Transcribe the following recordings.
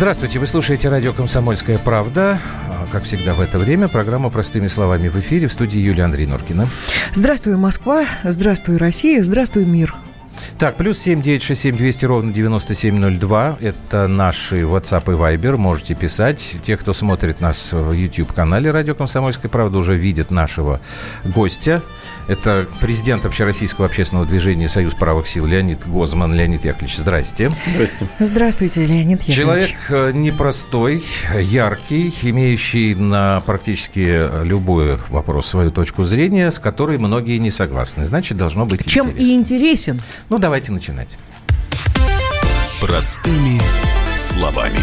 Здравствуйте, вы слушаете радио «Комсомольская правда». А, как всегда в это время программа «Простыми словами» в эфире в студии Юлия Андрей Норкина. Здравствуй, Москва, здравствуй, Россия, здравствуй, мир. Так, плюс 7 967 200 ровно 9702. Это наши WhatsApp и Viber. Можете писать. Те, кто смотрит нас в YouTube-канале «Радио Комсомольская правда», уже видят нашего гостя. Это президент Общероссийского общественного движения «Союз правых сил» Леонид Гозман. Леонид Яковлевич, здрасте. Здрасте. Здравствуйте, Леонид Яковлевич. Человек э, непростой, яркий, имеющий на практически любой вопрос свою точку зрения, с которой многие не согласны. Значит, должно быть Чем интересно. и интересен. Ну, давайте начинать. Простыми словами.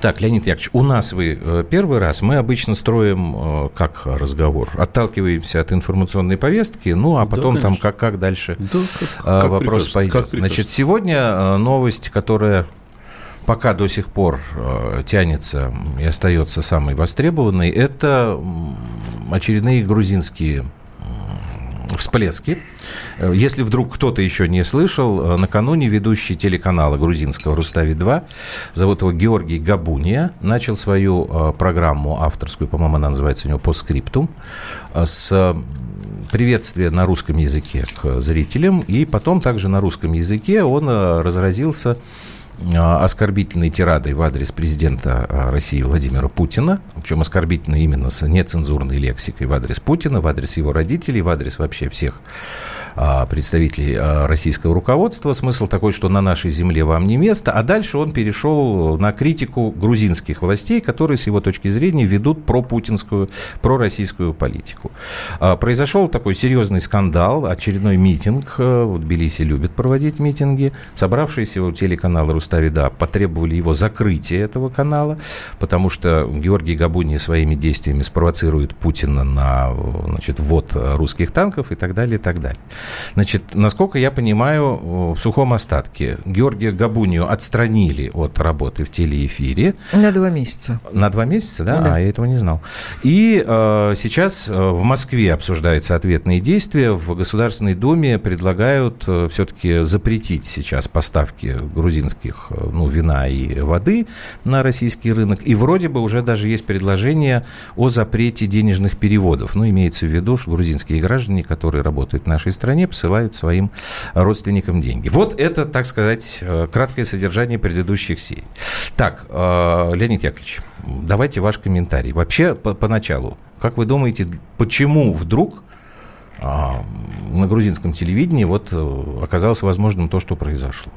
Так, Леонид Яковлевич, у нас вы э, первый раз. Мы обычно строим э, как разговор? Отталкиваемся от информационной повестки, ну, а потом Да, там как, как дальше Да, как- э, как вопрос прикажете, пойдет. как. Значит, сегодня э, новость, которая пока до сих пор э, тянется и остается самой востребованной, это очередные грузинские всплески. Э, Если вдруг кто-то еще не слышал, э, накануне ведущий телеканала грузинского «Рустави-2», зовут его Георгий Габуния, начал свою э, программу авторскую, по-моему, она называется у него «По скриптум», э, с приветствия на русском языке к зрителям, и потом также на русском языке он разразился оскорбительной тирадой в адрес президента э, России Владимира Путина, причем оскорбительной именно с нецензурной лексикой в адрес Путина, в адрес его родителей, в адрес вообще всех представителей а, российского руководства. Смысл такой, что на нашей земле вам не место. А дальше он перешел на критику грузинских властей, которые, с его точки зрения, ведут пропутинскую, пророссийскую политику. А, Произошел такой серьезный скандал, очередной митинг. Вот Тбилиси любит проводить митинги. Собравшиеся у телеканала «Руставида» потребовали его закрытия этого канала, потому что Георгий Габуни своими действиями спровоцирует Путина на значит, ввод русских танков и так далее, и так далее. Значит, насколько я понимаю, в сухом остатке Георгия Габунию отстранили от работы в телеэфире. На два месяца. На два месяца, да? Да. А я этого не знал. И э, сейчас э, в Москве обсуждаются ответные действия. В Государственной Думе предлагают э, все-таки запретить сейчас поставки грузинских э, ну, вина и воды на российский рынок. И вроде бы уже даже есть предложение о запрете денежных переводов. Ну, имеется в виду, что грузинские граждане, которые работают в нашей стране, посылают своим родственникам деньги. Вот это, так сказать, э, краткое содержание предыдущих серий. Так, э, Леонид Яковлевич, давайте ваш комментарий. Вообще, по- поначалу, как вы думаете, почему вдруг а, на грузинском телевидении вот э, оказалось возможным то, что произошло?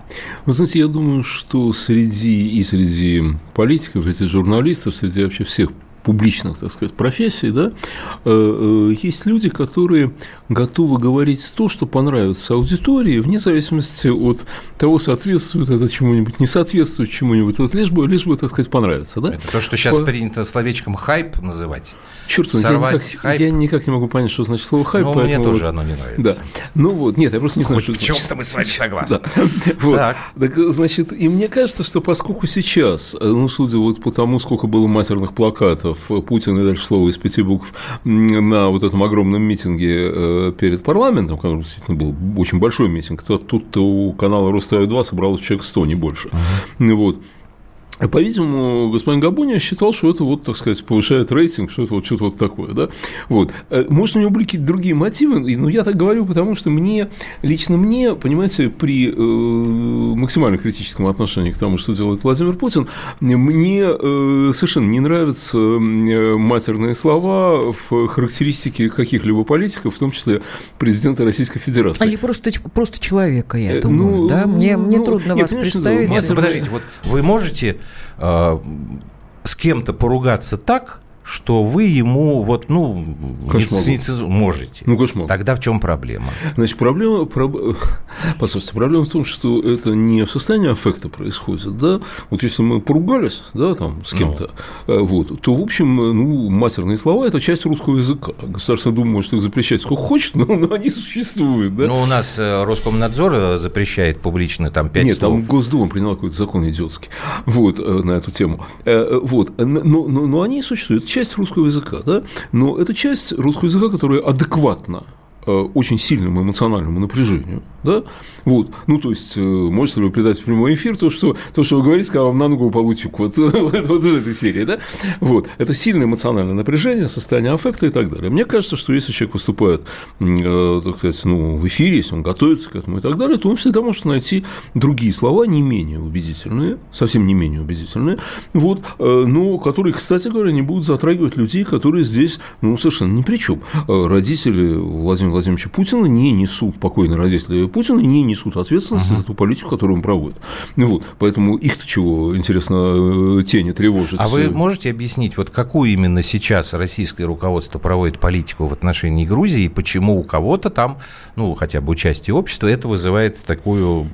Вы знаете, я думаю, что среди и среди политиков, среди журналистов, среди вообще всех публичных, так сказать, профессий, да, э, э, есть люди, которые готовы говорить то, что понравится аудитории, вне зависимости от того, соответствует это чему-нибудь, не соответствует чему-нибудь, вот лишь бы, лишь бы, так сказать, понравится, да? Это то, что сейчас По- принято словечком хайп называть. Черт, я никак, хайп. я никак не могу понять, что значит слово хайп. Ну, мне тоже вот- оно не нравится. Да. Ну вот, нет, я просто не знаю, Хоть что в чем-то мы с вами согласны. Да. Вот. Так. Так, значит, и мне кажется, что поскольку сейчас, э, ну, судя вот по тому, сколько было матерных плакатов, э, Путин и дальше слово из пяти букв на вот этом огромном митинге э, перед парламентом, который действительно был очень большой митинг, то тут у канала Ростов-2 собралось человек 100, не больше. Ну, Вот. По-видимому, господин Габуния считал, что это вот, так сказать, повышает рейтинг, что это вот что-то вот такое, да. Вот. Э, Может, у него были какие-то другие мотивы, но я так говорю, потому что мне, лично мне, понимаете, при э, максимально критическом отношении к тому, что делает Владимир Путин, мне э, совершенно не нравятся э, матерные слова в характеристике каких-либо политиков, в том числе президента Российской Федерации. Или просто, просто человека, я Э, думаю, ну, да? Мне, мне ну, трудно нет, вас конечно, да, представить. Нет, Матерные- подождите, вот вы можете э, с кем-то поругаться так, что вы ему вот, ну, не- можете. Ну, кошмар. Тогда в чем проблема? Значит, проблема, проб- послушайте, проблема в том, что это не в состоянии аффекта происходит, да, вот если мы поругались, да, там, с кем-то, э, вот, то, в общем, ну, матерные слова – это часть русского языка. Государственная дума может их запрещать сколько хочет, но, но они существуют, да. Ну, у нас э, Роскомнадзор э, запрещает публично там пять Нет, слов. там Госдума приняла какой-то закон идиотский вот, на эту тему. Вот. Но, но, но они существуют. Часть русского языка, да? Но это часть русского языка, которая адекватна очень сильному эмоциональному напряжению, да, вот, ну, то есть, можете ли вы передать в прямой эфир то, что, то, что вы говорите, когда вам на ногу упал утюг, вот, вот, из этой серии, да, вот, это сильное эмоциональное напряжение, состояние аффекта и так далее. Мне кажется, что если человек выступает, так сказать, ну, в эфире, если он готовится к этому и так далее, то он всегда может найти другие слова, не менее убедительные, совсем не менее убедительные, вот, но которые, кстати говоря, не будут затрагивать людей, которые здесь, ну, совершенно ни при чем. Родители Владимира Владимировича Путина не несут, покойные родители Путина не несут ответственности uh-huh. за ту политику, которую он проводит. Вот, поэтому их-то чего, интересно, тени тревожит. А вы можете объяснить, вот какую именно сейчас российское руководство проводит политику в отношении Грузии, и почему у кого-то там, ну, хотя бы участие общества, это вызывает такую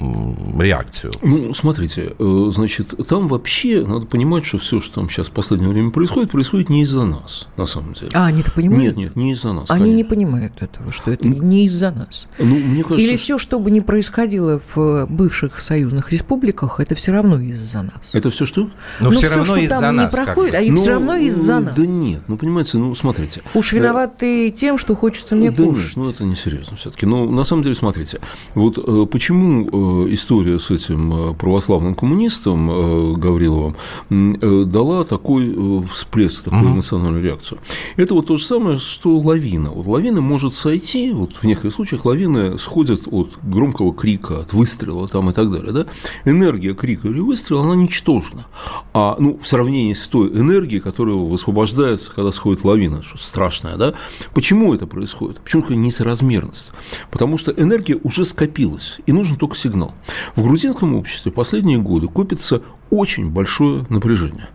реакцию? Ну, смотрите, э, значит, там вообще надо понимать, что все, что там сейчас в последнее время происходит, происходит не из-за нас, на самом деле. А, они-то понимают? Нет, нет, не из-за нас. Они конечно. не понимают этого, что это не из-за нас. Ну, мне кажется, Или все, что бы ни происходило в бывших союзных республиках, это все равно из-за нас. Это все что? Но, Но все, все равно из-за нас. Не проходит, а и ну, все равно из-за нас. Да нет, ну понимаете, ну смотрите. Уж виноват ты тем, что хочется мне да кушать. Нет, ну это несерьезно все-таки. Ну, на самом деле, смотрите, вот э, почему э, история с этим э, православным коммунистом Гавриловым дала такой всплеск, такую угу. эмоциональную реакцию. Это вот то же самое, что лавина. Вот лавина может сойти, вот в некоторых случаях лавины сходят от громкого крика, от выстрела там и так далее. Да? Энергия крика или выстрела, она ничтожна. А ну, в сравнении с той энергией, которая высвобождается, когда сходит лавина, что страшная, да? Почему это происходит? Почему такая несоразмерность? Потому что энергия уже скопилась, и нужен только сигнал. В грузинском обществе последние годы копится очень большое напряжение.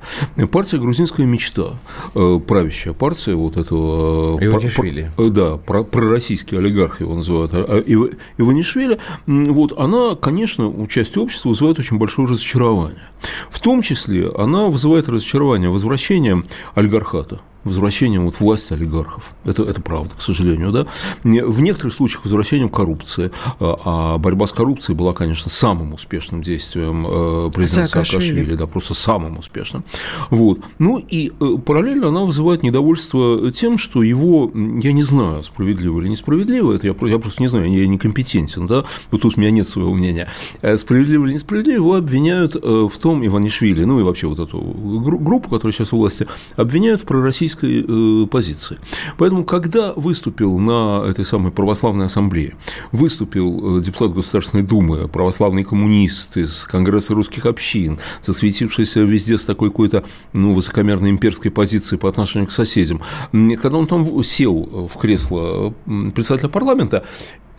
Партия «Грузинская мечта», э, правящая партия вот этого… Э, Иванишвили. Про, да, про, пророссийский олигарх его называют, а, Ив, Иванишвили, вот она, конечно, у части общества вызывает очень большое разочарование. В том числе она вызывает разочарование возвращением олигархата возвращением вот власти олигархов. Это, это правда, к сожалению. Да? В некоторых случаях возвращением коррупции. А, а борьба с коррупцией была, конечно, самым успешным действием э, президента Саакашвили. Да, просто самым успешным. Вот. Ну и э, параллельно она вызывает недовольство тем, что его, я не знаю, справедливо или несправедливо, это я, я просто не знаю, я некомпетентен, да, вот тут у меня нет своего мнения, э, справедливо или несправедливо, его обвиняют в том Иванишвили, ну и вообще вот эту группу, которая сейчас у власти, обвиняют в пророссийском российской э, позиции. Поэтому, когда выступил на этой самой православной ассамблее, выступил э, депутат Государственной Думы, православный коммунист из Конгресса русских общин, засветившийся везде с такой какой-то ну, высокомерной имперской позиции по отношению к соседям, когда он там сел в кресло председателя парламента,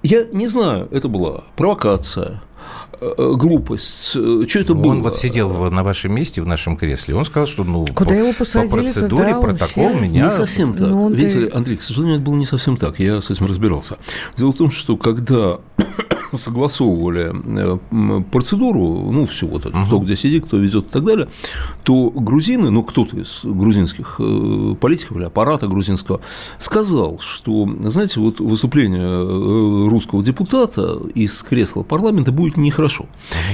я не знаю, это была провокация, глупость. Э, что это он было? Он вот сидел на вашем месте, в нашем кресле. Он сказал, что ну, Куда по, его посадили, по процедуре, протокол все... меня... Не совсем так. Ну, Видите ли, Андрей, к сожалению, это было не совсем так. Я с этим разбирался. Дело в том, что когда согласовывали процедуру, ну, все вот это, кто где сидит, кто везет и так далее, то грузины, ну, кто-то из грузинских политиков или аппарата грузинского сказал, что, знаете, вот выступление русского депутата из кресла парламента будет нехорошо хорошо.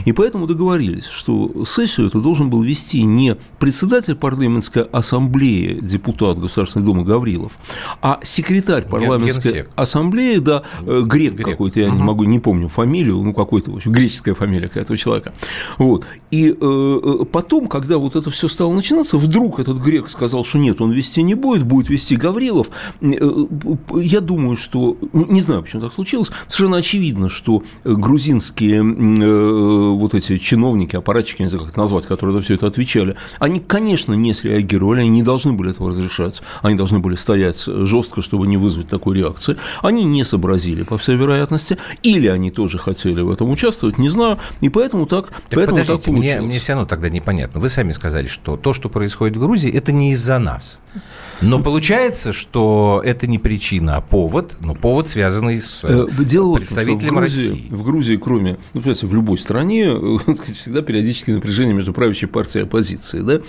И поэтому договорились, что сессию эту должен был вести не председатель парламентской ассамблеи, депутат Государственной Думы Гаврилов, а секретарь парламентской Генсек. ассамблеи, да, э, грек, грек. какой-то, я угу. не могу, не помню фамилию, ну, какой-то, в общем, греческая фамилия этого человека. Вот. И э, э, потом, когда вот это все стало начинаться, вдруг этот грек сказал, что нет, он вести не будет, будет вести Гаврилов. Я думаю, что, не знаю, почему так случилось, совершенно очевидно, что грузинские Э, вот эти чиновники, аппаратчики, не знаю, как это назвать, которые за все это отвечали, они, конечно, не среагировали, они не должны были этого разрешать, они должны были стоять жестко, чтобы не вызвать такой реакции. Они не сообразили, по всей вероятности, или они тоже хотели в этом участвовать, не знаю, и поэтому так, так поэтому подождите, так получилось. Мне, мне все равно тогда непонятно. Вы сами сказали, что то, что происходит в Грузии, это не из-за нас. Но получается, что это не причина, а повод, но повод, связанный с э, Дело представителем в Грузии, России. В Грузии, кроме, ну, понимаете, в любой стране всегда периодически напряжение между правящей партией и оппозицией, да?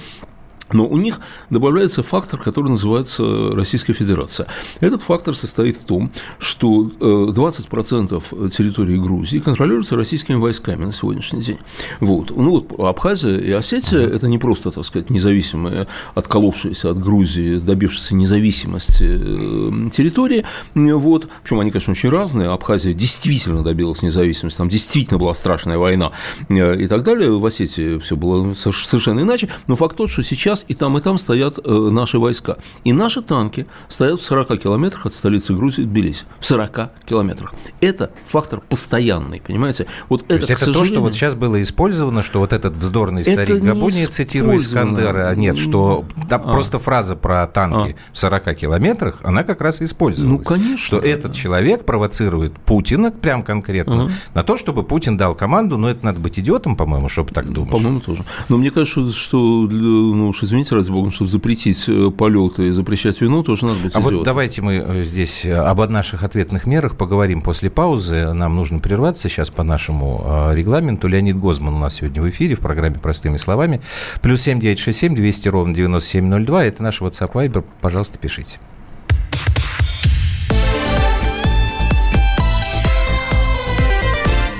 Но у них добавляется фактор, который называется Российская Федерация. Этот фактор состоит в том, что 20% территории Грузии контролируется российскими войсками на сегодняшний день. Вот. Ну вот Абхазия и Осетия – это не просто, так сказать, независимые, отколовшиеся от Грузии, добившиеся независимости э, территории. Вот. Причем они, конечно, очень разные. Абхазия действительно добилась независимости, там действительно была страшная война э, и так далее. В Осетии все было совершенно иначе. Но факт тот, что сейчас и там, и там стоят э, наши войска. И наши танки стоят в 40 километрах от столицы Грузии Тбилиси. В 40 километрах. Это фактор постоянный, понимаете? Вот то это, есть это то, что вот сейчас было использовано, что вот этот вздорный старик Габуни, цитируя Искандера, а нет, что там а. просто фраза про танки а. в 40 километрах, она как раз использовалась. Ну, конечно. Что да. этот человек провоцирует Путина, прям конкретно, ага. на то, чтобы Путин дал команду, но это надо быть идиотом, по-моему, чтобы так думать. По-моему, тоже. Но мне кажется, что, ну уж извините, ради бога, чтобы запретить э, полеты и запрещать вину, тоже надо быть А идиотом. вот давайте мы э, здесь э, об наших ответных мерах поговорим после паузы. Нам нужно прерваться сейчас по нашему регламенту. Леонид Гозман у нас сегодня в эфире в программе «Простыми словами». Плюс семь девять шесть семь двести ровно девяносто семь ноль два. Это наш WhatsApp Viber. Пожалуйста, пишите.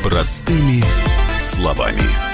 Простыми словами.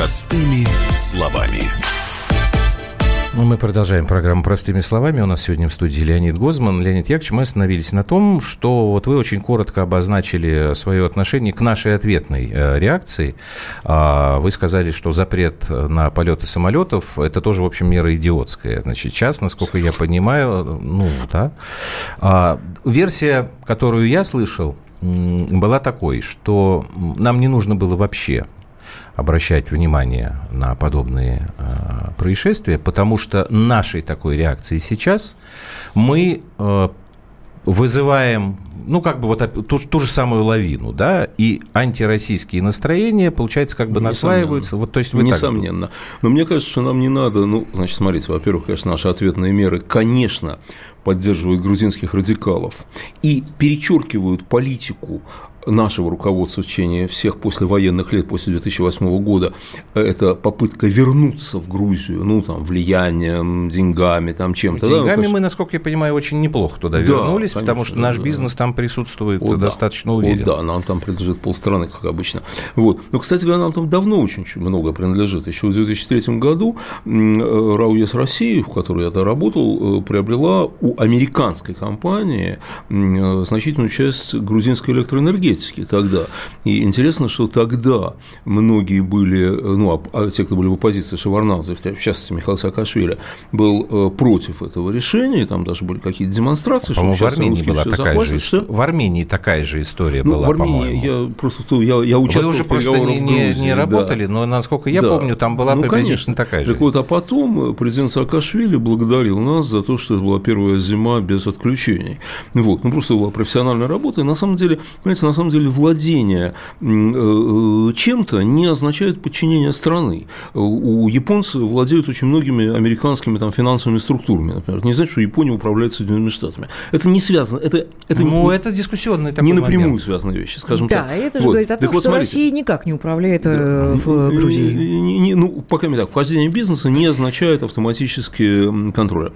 Простыми словами. Ну, мы продолжаем программу «Простыми словами». У нас сегодня в студии Леонид Гозман. Леонид Яковлевич, мы остановились на том, что вот вы очень коротко обозначили свое отношение к нашей ответной э, реакции. А, вы сказали, что запрет на полеты самолетов – это тоже, в общем, мера идиотская. Значит, сейчас, насколько я понимаю, ну, да. А, версия, которую я слышал, была такой, что нам не нужно было вообще обращать внимание на подобные э, происшествия, потому что нашей такой реакции сейчас мы э, вызываем, ну, как бы вот ту, ту же самую лавину, да, и антироссийские настроения, получается, как бы наслаиваются. Вот, то есть вы Несомненно. Так... Но мне кажется, что нам не надо, ну, значит, смотрите, во-первых, конечно, наши ответные меры, конечно, поддерживают грузинских радикалов и перечеркивают политику нашего руководства в течение всех послевоенных лет, после 2008 года, это попытка вернуться в Грузию, ну, там, влиянием, деньгами, там, чем-то. Деньгами да, ну, мы, насколько я понимаю, очень неплохо туда да, вернулись, конечно, потому что наш да. бизнес там присутствует О, достаточно да. уверенно. О, да, нам там принадлежит полстраны, как обычно. Вот. Но, кстати говоря, нам там давно очень много принадлежит. Еще в 2003 году РАУЕС России, в которой я работал, э, приобрела у американской компании э, значительную часть грузинской электроэнергии энергетики тогда. И интересно, что тогда многие были, ну, а, те, кто были в оппозиции, Шеварнадзе, в частности, Михаил Саакашвили, был э, против этого решения, там даже были какие-то демонстрации, что в Армении была такая же история. В Армении такая же история ну, была, в Армении я просто я, я участвовал Вы уже просто не, не, не работали, да. но, насколько я да. помню, там была ну, приблизительно конечно. такая же. Так вот, а потом президент Саакашвили благодарил нас за то, что это была первая зима без отключений. Вот. Ну, просто была профессиональная работа, и на самом деле, понимаете, на самом деле владение э, чем-то не означает подчинение страны. У японцев владеют очень многими американскими там, финансовыми структурами, например. Не значит, что Япония управляет Соединенными Штатами. Это не связано. Это, это, ну, не, это дискуссионный такой Не напрямую момент. связанные вещи, скажем да, так. Да, это же вот. говорит о том, так что вот, Россия никак не управляет э, да, в Грузии. Не, не, ну, пока не так. Вхождение бизнеса не означает автоматически контроля.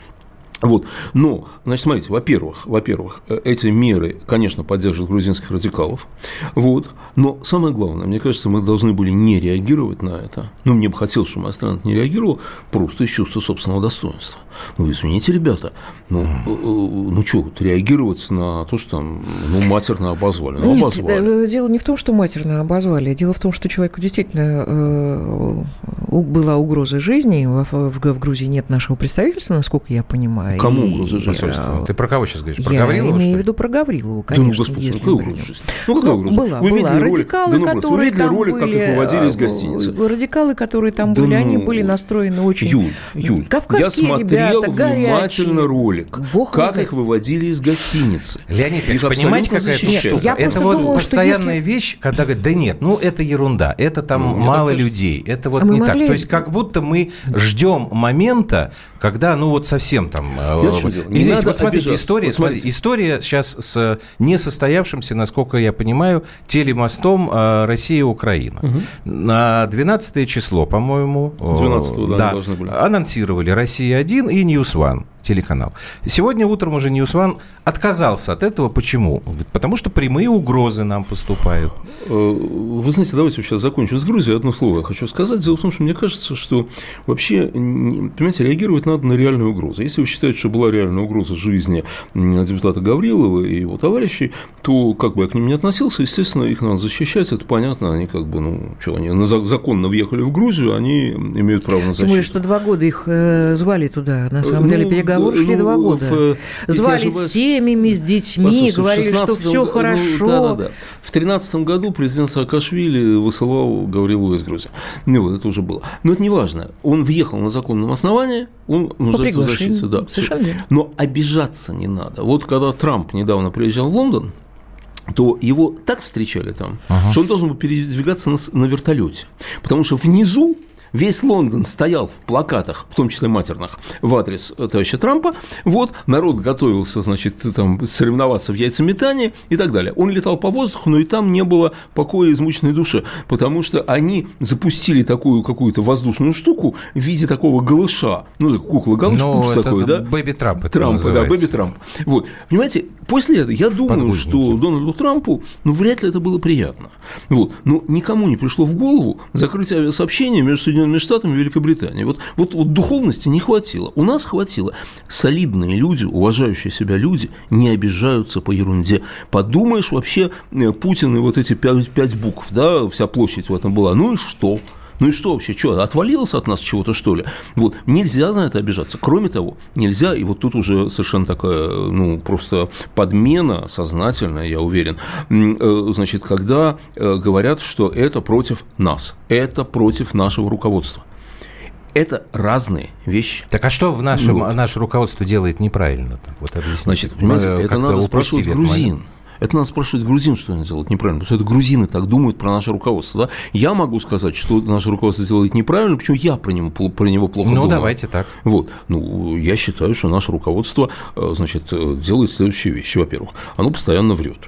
Вот. Но, значит, смотрите, во-первых, во-первых, э, эти меры, конечно, поддерживают грузинских радикалов, вот, но самое главное, мне кажется, мы должны были не реагировать на это, ну, мне бы хотелось, чтобы моя страна не реагировала, просто из чувства собственного достоинства. Ну, извините, ребята, ну, э, э, ну что, вот, реагировать на то, что там, ну, матерно обозвали, ну, Нет, обозвали. дело не в том, что матерно обозвали, дело в том, что человеку действительно была угроза жизни, в, в, в Грузии нет нашего представительства, насколько я понимаю. Кому и, угроза жизни? э, Ты про кого сейчас говоришь? Про я Гаврилова, что имею в ли? виду про Гаврилову, Да конечно. ну, господи, если какая угроза жизни? Ну, какая Ну, угроза? была, Вы была. видели ролик? Радикалы, Да ну, просто, которые вы видели там ролик, как были, их выводили из э, гостиницы? Радикалы, которые там Да были, они ну, были настроены очень... Юль, Юль, я Кавказские смотрел ребята, внимательно горячие. ролик, Бог как знает. их выводили из гостиницы. Леонид Их понимаете, какая защищают. штука? Я Это просто вот думала, что постоянная если- вещь, когда говорят, да нет, ну это ерунда, это там Ну, мало людей, это вот А мы не так. То есть как будто мы ждем момента, когда, ну вот совсем там... э, Понимаете, в чем дело? Не Извините, надо вот смотрите, обижаться. история, Вот смотрите. история сейчас с несостоявшимся, насколько я понимаю, телемостом э, Россия-Украина. На 12 число, по-моему... э, 12-го, да, да, должны были. анонсировали «Россия-1» и «NewsOne» телеканал. Сегодня утром уже NewsOne отказался от этого. Почему? Говорит, Потому что прямые угрозы нам поступают. Э, Вы знаете, давайте сейчас закончим с Грузией. Одно слово я хочу сказать. Дело в том, что мне кажется, что вообще, понимаете, реагировать надо на реальную угрозу. Если вы считаете, что была реальная угроза жизни депутата Гаврилова и его товарищей, то как бы я к ним не относился, естественно, их надо защищать, это понятно. Они как бы, ну, что, они законно въехали в Грузию, они имеют право на защиту. Тем более, что два года их э, звали туда. На самом Ну, деле переговоры ну, шли два года. в, э, звали с семьями, с детьми, Послушайте, говорили, что 16 все ну, хорошо. да-да-да. В 2013 году президент Саакашвили высылал Гаврилова из Грузии. Ну, вот это уже было. Но это не важно. Он въехал на законном основании, он нуждается в защите. Да, Совершенно. Но обижаться не надо. Вот когда Трамп недавно приезжал в Лондон, то его так встречали там, что он должен был передвигаться на, на вертолете. Потому что внизу Весь Лондон стоял в плакатах, в том числе матерных, в адрес товарища Трампа. Вот, народ готовился, значит, там, соревноваться в яйцеметании и так далее. Он летал по воздуху, но и там не было покоя измученной души, потому что они запустили такую какую-то воздушную штуку в виде такого голыша, ну, кукла галыш Ну, такой, да? Бэби Трамп это Трампа, да. Бэби Трамп. Вот, понимаете, после этого я думаю, что Дональду Трампу, ну, вряд ли это было приятно. Вот, но никому не пришло в голову закрыть авиасообщение между Соединенными Штатами и Великобританией. Вот, вот, вот духовности не хватило. У нас хватило. Солидные люди, уважающие себя люди, не обижаются по ерунде. Подумаешь, вообще э, Путин и вот эти пять, пять букв, да, вся площадь в этом была. Ну и что? Ну и что вообще? Что, отвалилось от нас чего-то, что ли? Вот, нельзя на это обижаться. Кроме того, нельзя, и вот тут уже совершенно такая, ну, просто подмена сознательная, я уверен, э, значит, когда э, говорят, что это против нас, это против нашего руководства. Это разные вещи. Так а что в нашем, Вот. наше руководство делает неправильно? Вот объясните. Значит, понимаете, Мы это надо спрашивать грузин. момент. Это надо спрашивать грузин, что они делают неправильно, потому что это грузины так думают про наше руководство. Да? Я могу сказать, что наше руководство делает неправильно, почему я про него, про него плохо Ну, думаю. давайте так. Вот. Ну, я считаю, что наше руководство, э, значит, э, делает следующие вещи. Во-первых, оно постоянно врет.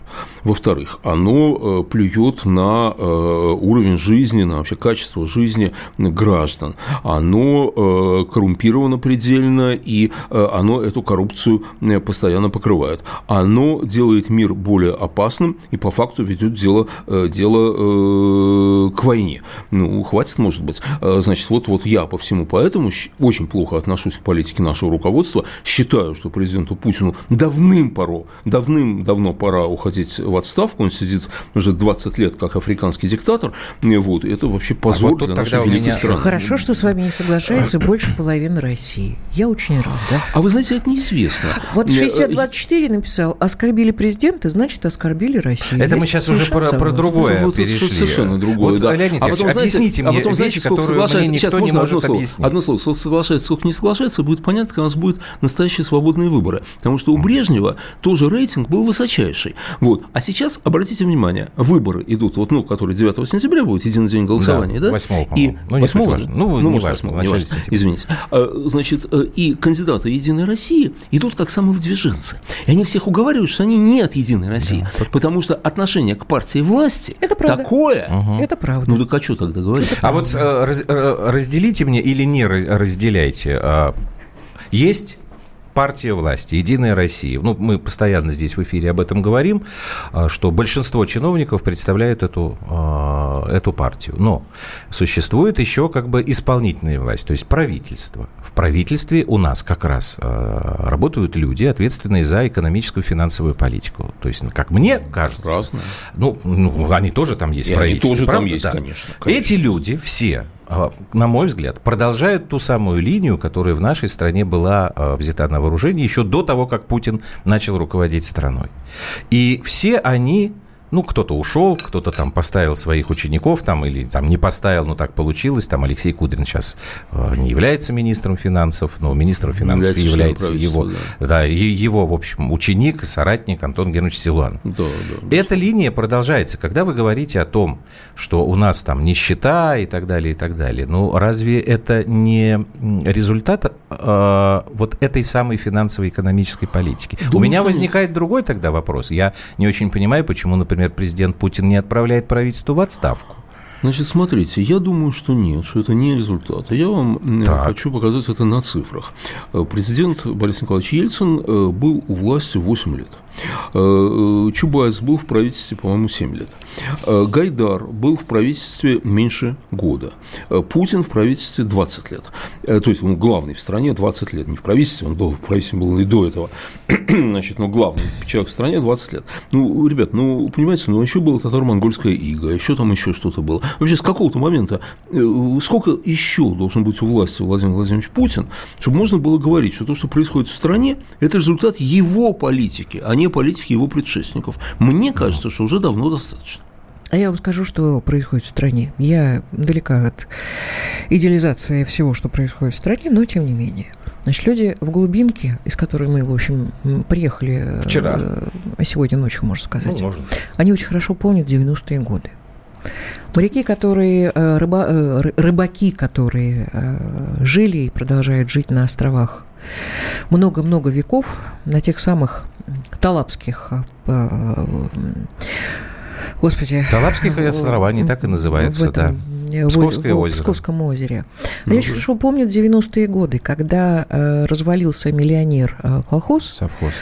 Во-вторых, оно э, плюет на э, уровень жизни, на вообще качество жизни граждан. Оно э, коррумпировано предельно, и оно эту коррупцию постоянно покрывает. Оно делает мир более опасным и по факту ведет дело, дело к войне. Ну, хватит, может быть. Значит, вот, вот я по всему поэтому очень плохо отношусь к политике нашего руководства. Считаю, что президенту Путину давным-давно пора уходить в отставку. Он сидит уже 20 лет как африканский диктатор. Вот, это вообще позор вот тут для нашей великой меня- страны. Хорошо, что с вами не соглашается больше половины России. Я очень рада. А вы знаете, это неизвестно. Вот Э, 6024 написал, оскорбили президента, значит, оскорбили Россию. Это мы Я сейчас уже про, про другое Вот перешли. совершенно другое, Вот, да. Леонид а потом, знаете, объясните а мне потом, знаете, вещь, сколько мне соглашается. никто Сейчас не можно может одно слово. объяснить. Одно слово. Сколько соглашается, сколько не соглашается, будет понятно, когда у нас будут настоящие свободные выборы. Потому что у Брежнева тоже рейтинг был высочайший. Вот. А сейчас, обратите внимание, выборы идут, вот, ну, которые 9 сентября будет, единый день голосования, да? Да, 8-го, И по-моему. Ну, не суть 8-го? важно. Ну, ну, не важно, 8-го, в не начале важно. сентября. Извините. А, Значит, э, и кандидаты Единой России идут как самовыдвиженцы. И они всех уговаривают, что они не от Единой России. Потому что отношение к партии власти Это правда. такое. Это правда. Ну, так а что тогда говорить? А вот э, раз- э, разделите мне или не разделяйте. а, Есть партия власти, Единая Россия. Ну, мы постоянно здесь в эфире об этом говорим, а, что большинство чиновников представляют эту, а, эту партию. Но существует еще как бы исполнительная власть, то есть правительство. В правительстве у нас как раз а, работают люди, ответственные за экономическую и финансовую политику. То есть, как мне кажется... Разные. Ну, ну, они тоже там есть И они тоже там правда? есть, Да. конечно, конечно. Эти люди все а, на мой взгляд, продолжают ту самую линию, которая в нашей стране была а, взята на вооружение еще до того, как Путин начал руководить страной. И все они ну, кто-то ушел, кто-то там поставил своих учеников, там, или там не поставил, но так получилось. Там Алексей Кудрин сейчас э, не является министром финансов, но министром финансов является, его, да. Да, его, в общем, ученик, соратник Антон Германович Силуан. Да, да, Эта линия продолжается. Когда вы говорите о том, что у нас там нищета и так далее, и так далее, ну, разве это не результат э, вот этой самой финансово-экономической политики? Думаю, у меня возникает другой тогда вопрос. Я не очень понимаю, почему, например, например, президент Путин не отправляет правительство в отставку? Значит, смотрите, я думаю, что нет, что это не результат. Я вам так. хочу показать это на цифрах. Э, президент Борис Николаевич Ельцин э, был у власти 8 лет. Э, Чубайс был в правительстве, по-моему, 7 лет. Гайдар был в правительстве меньше года. Путин в правительстве 20 лет. То есть он главный в стране 20 лет. Не в правительстве, он был, в правительстве был и до этого. Значит, но главный человек в стране 20 лет. Ну, ребят, ну, понимаете, ну, еще было татаро-монгольская ига, еще там еще что-то было. Вообще, с какого-то момента, э, сколько еще должен быть у власти Владимир Владимирович Путин, чтобы можно было говорить, что то, что происходит в стране, это результат его политики, а не политики его предшественников. Мне кажется, что уже давно достаточно. А я вам скажу, что происходит в стране. Я далека от идеализации всего, что происходит в стране, но тем не менее. Значит, люди в глубинке, из которой мы, в общем, приехали э, вчера, а сегодня ночью, можно сказать, ну, можно. они очень хорошо помнят 90-е годы. Моряки, которые, э, рыба, э, рыбаки, которые э, жили и продолжают жить на островах много-много веков, на тех самых Талапских Господи. Талапские острова, они так и называются, этом, да. Псковское в, озеро. В Псковском озере. Они ну, очень хорошо помнят 90-е годы, когда э, развалился миллионер э, колхоз. Совхоз.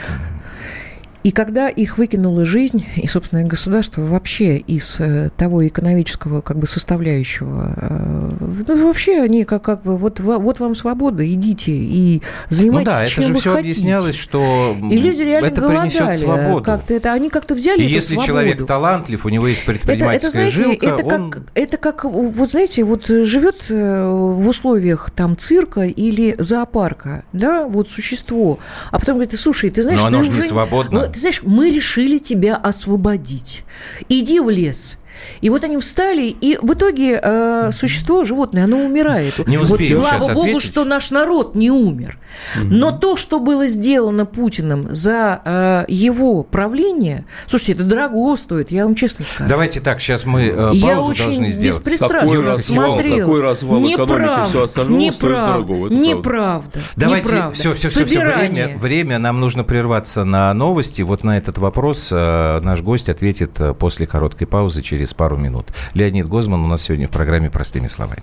И когда их выкинула жизнь и собственное государство вообще из э, того экономического как бы составляющего, э, ну, вообще они как, как бы вот, вот вам свобода, идите и занимайтесь ну да, чем это же все хотите. объяснялось, что и люди реально это голодали. принесет свободу. Как-то это, они как-то взяли И если свободу. человек талантлив, у него есть предпринимательская это, это, знаете, жилка, это, он... как, это как, вот знаете, вот живет э, в условиях там цирка или зоопарка, да, вот существо, а потом говорит, слушай, ты знаешь, Но оно ты же уже... не свободно. Ну, ты знаешь, мы решили тебя освободить. Иди в лес, и вот они встали, и в итоге э, существо, животное, оно умирает. Не успею вот, слава богу, ответить. что наш народ не умер. Угу. Но то, что было сделано Путиным за э, его правление, слушайте, это дорого стоит, я вам честно скажу. Давайте так, сейчас мы э, паузу я очень должны сделать. беспристрастно такой развал, такой развал неправда, все остальное неправда, стоит дорого. неправда. Давайте, неправда. все, все, все, все, время, время, нам нужно прерваться на новости. Вот на этот вопрос э, наш гость ответит э, после короткой паузы через пару минут. Леонид Гозман у нас сегодня в программе «Простыми словами».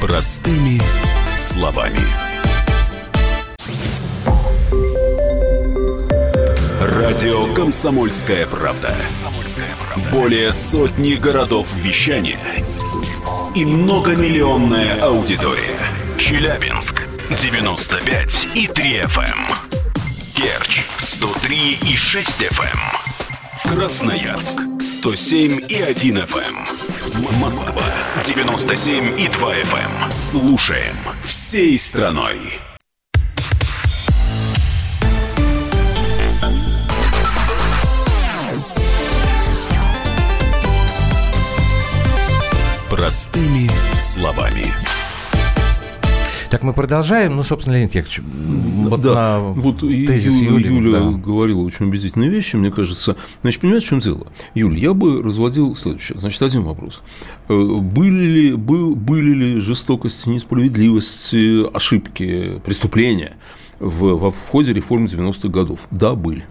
Простыми словами. Радио «Комсомольская правда». Более сотни городов вещания и многомиллионная аудитория. Челябинск 95 и 3 FM. Керчь 103 и 6 FM. Красноярск 107 и 1 FM. Москва 97 и 2 FM. Слушаем всей страной. Простыми словами. Так мы продолжаем. Ну, собственно, Леонид Яковлевич, вот да. на вот тезис Ю, Юли, Юля да. говорила очень убедительные вещи, мне кажется. Значит, понимаете, в чем дело? Юль, я бы разводил следующее. Значит, один вопрос. Э, были ли, был, были ли жестокости, несправедливости, ошибки, преступления в, в, в ходе реформы 90-х годов? Да, были.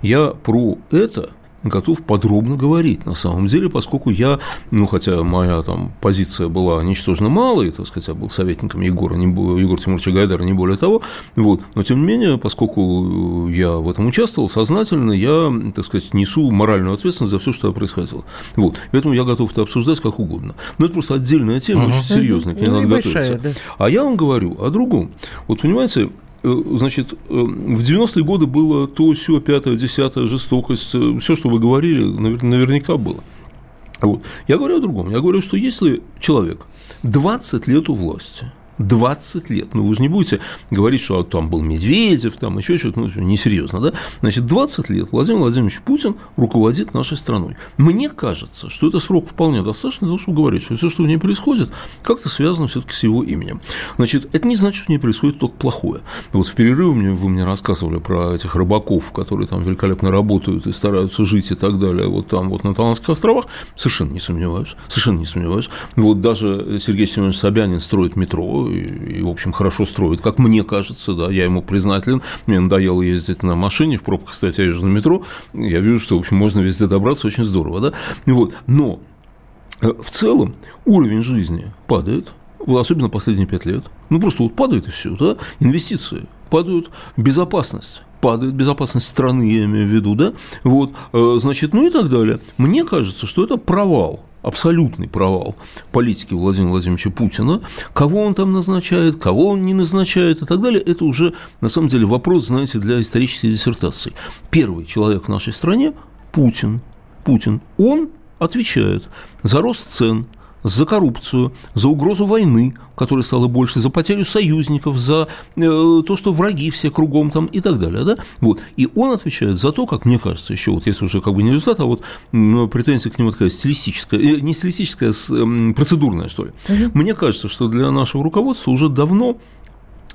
Я про это готов подробно говорить на самом деле, поскольку я, ну, хотя моя там позиция была ничтожно малой, так сказать, я был советником Егора, не, Егора Тимуровича Гайдара, не более того, вот, но тем не менее, поскольку я в этом участвовал сознательно, я, так сказать, несу моральную ответственность за все, что происходило. Вот, поэтому я готов это обсуждать как угодно. Но это просто отдельная тема, угу. очень серьезная, к ней ну, надо готовиться. Да. А я вам говорю о другом. Вот, понимаете, значит, в 90-е годы было то, все, пятое, десятое, жестокость, все, что вы говорили, наверняка было. Вот. Я говорю о другом. Я говорю, что если человек 20 лет у власти – 20 лет. Ну, вы же не будете говорить, что там был Медведев, там еще что-то, ну, несерьезно, да? Значит, 20 лет Владимир Владимирович Путин руководит нашей страной. Мне кажется, что это срок вполне достаточно для того, чтобы говорить, что все, что в ней происходит, как-то связано все-таки с его именем. Значит, это не значит, что в ней происходит только плохое. Вот в перерыве мне, вы мне рассказывали про этих рыбаков, которые там великолепно работают и стараются жить и так далее, вот там, вот на Таланских островах, совершенно не сомневаюсь, совершенно не сомневаюсь. Вот даже Сергей Семенович Собянин строит метро, и, в общем, хорошо строит, как мне кажется, да, я ему признателен, мне надоело ездить на машине, в пробках, кстати, я езжу на метро, я вижу, что, в общем, можно везде добраться, очень здорово, да, вот, но э, в целом уровень жизни падает, особенно последние пять лет, ну, просто вот падает и все, да, инвестиции падают, безопасность падает безопасность страны, я имею в виду, да, вот, э, значит, ну и так далее. Мне кажется, что это провал абсолютный провал политики Владимира Владимировича Путина. Кого он там назначает, кого он не назначает и так далее, это уже, на самом деле, вопрос, знаете, для исторической диссертации. Первый человек в нашей стране – Путин. Путин. Он отвечает за рост цен – за коррупцию, за угрозу войны, которая стала больше, за потерю союзников, за э, то, что враги все кругом там и так далее. Да? Вот. И он отвечает за то, как мне кажется, еще вот если уже как бы не результат, а вот претензия к нему такая стилистическая, э, не стилистическая, а э, процедурная, что ли. Угу. Мне кажется, что для нашего руководства уже давно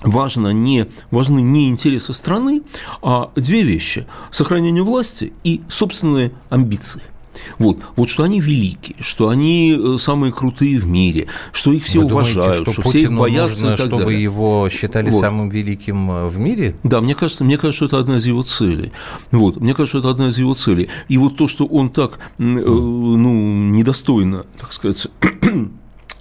важно не, важны не интересы страны, а две вещи – сохранение власти и собственные амбиции – вот, вот что они велики, что они э, самые крутые в мире, что их все Вы уважают, думаете, что, что все их боятся нужно, и так чтобы далее. его считали вот. самым великим э, в мире? Да, мне кажется, мне кажется, что это одна из его целей. Вот, мне кажется, что это одна из его целей. И вот то, что он так, э, ну, недостойно, так сказать,